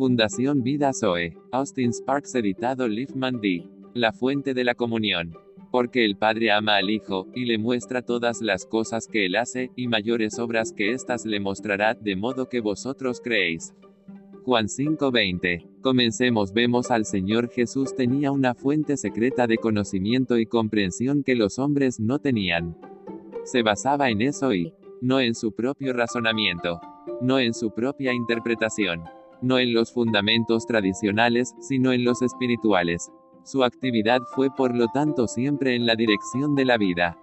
Fundación Vida Zoe. Austin Sparks editado Liefman D. La fuente de la comunión. Porque el Padre ama al Hijo, y le muestra todas las cosas que él hace, y mayores obras que éstas le mostrará, de modo que vosotros creéis. Juan 5:20. Comencemos vemos al Señor Jesús tenía una fuente secreta de conocimiento y comprensión que los hombres no tenían. Se basaba en eso y no en su propio razonamiento, no en su propia interpretación, no en los fundamentos tradicionales, sino en los espirituales. Su actividad fue por lo tanto siempre en la dirección de la vida.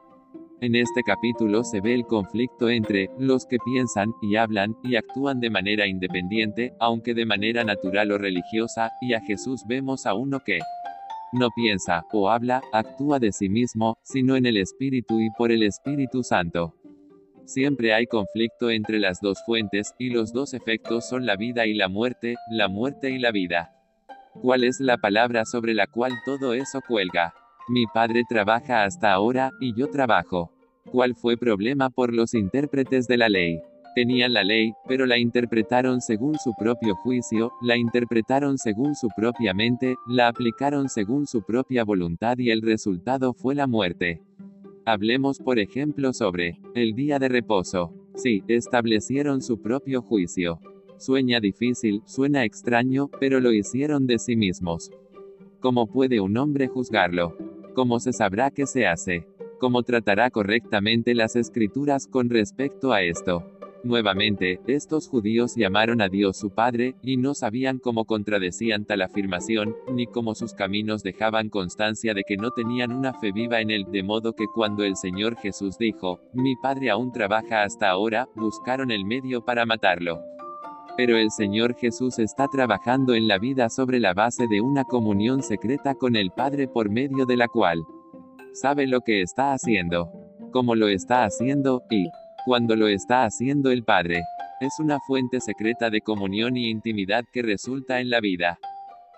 En este capítulo se ve el conflicto entre los que piensan y hablan y actúan de manera independiente, aunque de manera natural o religiosa, y a Jesús vemos a uno que no piensa o habla, actúa de sí mismo, sino en el Espíritu y por el Espíritu Santo. Siempre hay conflicto entre las dos fuentes, y los dos efectos son la vida y la muerte, la muerte y la vida. ¿Cuál es la palabra sobre la cual todo eso cuelga? Mi padre trabaja hasta ahora, y yo trabajo. ¿Cuál fue problema por los intérpretes de la ley? Tenían la ley, pero la interpretaron según su propio juicio, la interpretaron según su propia mente, la aplicaron según su propia voluntad y el resultado fue la muerte. Hablemos por ejemplo sobre el día de reposo. Sí, establecieron su propio juicio. Sueña difícil, suena extraño, pero lo hicieron de sí mismos. ¿Cómo puede un hombre juzgarlo? ¿Cómo se sabrá qué se hace? ¿Cómo tratará correctamente las escrituras con respecto a esto? Nuevamente, estos judíos llamaron a Dios su Padre, y no sabían cómo contradecían tal afirmación, ni cómo sus caminos dejaban constancia de que no tenían una fe viva en él, de modo que cuando el Señor Jesús dijo, Mi Padre aún trabaja hasta ahora, buscaron el medio para matarlo. Pero el Señor Jesús está trabajando en la vida sobre la base de una comunión secreta con el Padre por medio de la cual sabe lo que está haciendo, cómo lo está haciendo, y cuando lo está haciendo el Padre. Es una fuente secreta de comunión y intimidad que resulta en la vida.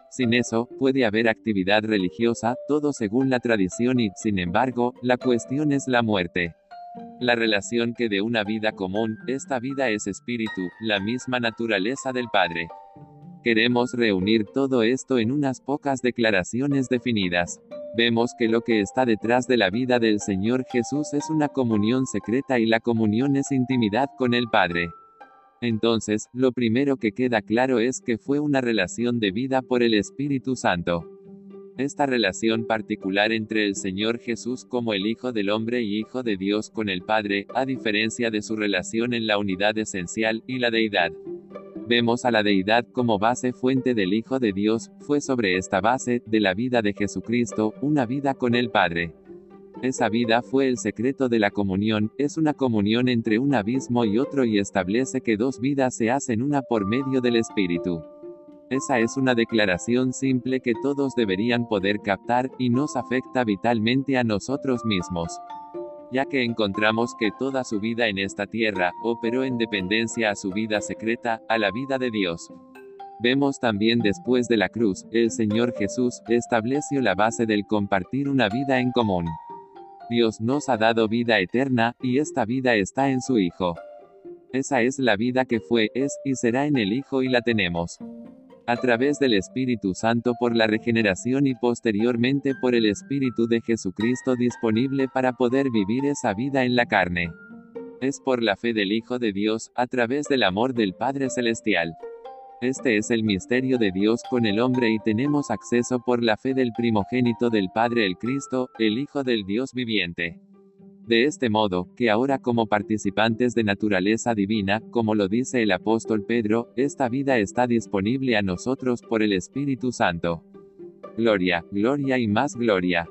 Sin eso, puede haber actividad religiosa, todo según la tradición y, sin embargo, la cuestión es la muerte. La relación que de una vida común, esta vida es espíritu, la misma naturaleza del Padre. Queremos reunir todo esto en unas pocas declaraciones definidas. Vemos que lo que está detrás de la vida del Señor Jesús es una comunión secreta y la comunión es intimidad con el Padre. Entonces, lo primero que queda claro es que fue una relación de vida por el Espíritu Santo. Esta relación particular entre el Señor Jesús como el Hijo del Hombre y Hijo de Dios con el Padre, a diferencia de su relación en la unidad esencial, y la deidad. Vemos a la deidad como base fuente del Hijo de Dios, fue sobre esta base, de la vida de Jesucristo, una vida con el Padre. Esa vida fue el secreto de la comunión, es una comunión entre un abismo y otro y establece que dos vidas se hacen una por medio del Espíritu. Esa es una declaración simple que todos deberían poder captar, y nos afecta vitalmente a nosotros mismos. Ya que encontramos que toda su vida en esta tierra, operó en dependencia a su vida secreta, a la vida de Dios. Vemos también después de la cruz, el Señor Jesús, estableció la base del compartir una vida en común. Dios nos ha dado vida eterna, y esta vida está en su Hijo. Esa es la vida que fue, es, y será en el Hijo y la tenemos a través del Espíritu Santo por la regeneración y posteriormente por el Espíritu de Jesucristo disponible para poder vivir esa vida en la carne. Es por la fe del Hijo de Dios, a través del amor del Padre Celestial. Este es el misterio de Dios con el hombre y tenemos acceso por la fe del primogénito del Padre el Cristo, el Hijo del Dios viviente. De este modo, que ahora como participantes de naturaleza divina, como lo dice el apóstol Pedro, esta vida está disponible a nosotros por el Espíritu Santo. Gloria, gloria y más gloria.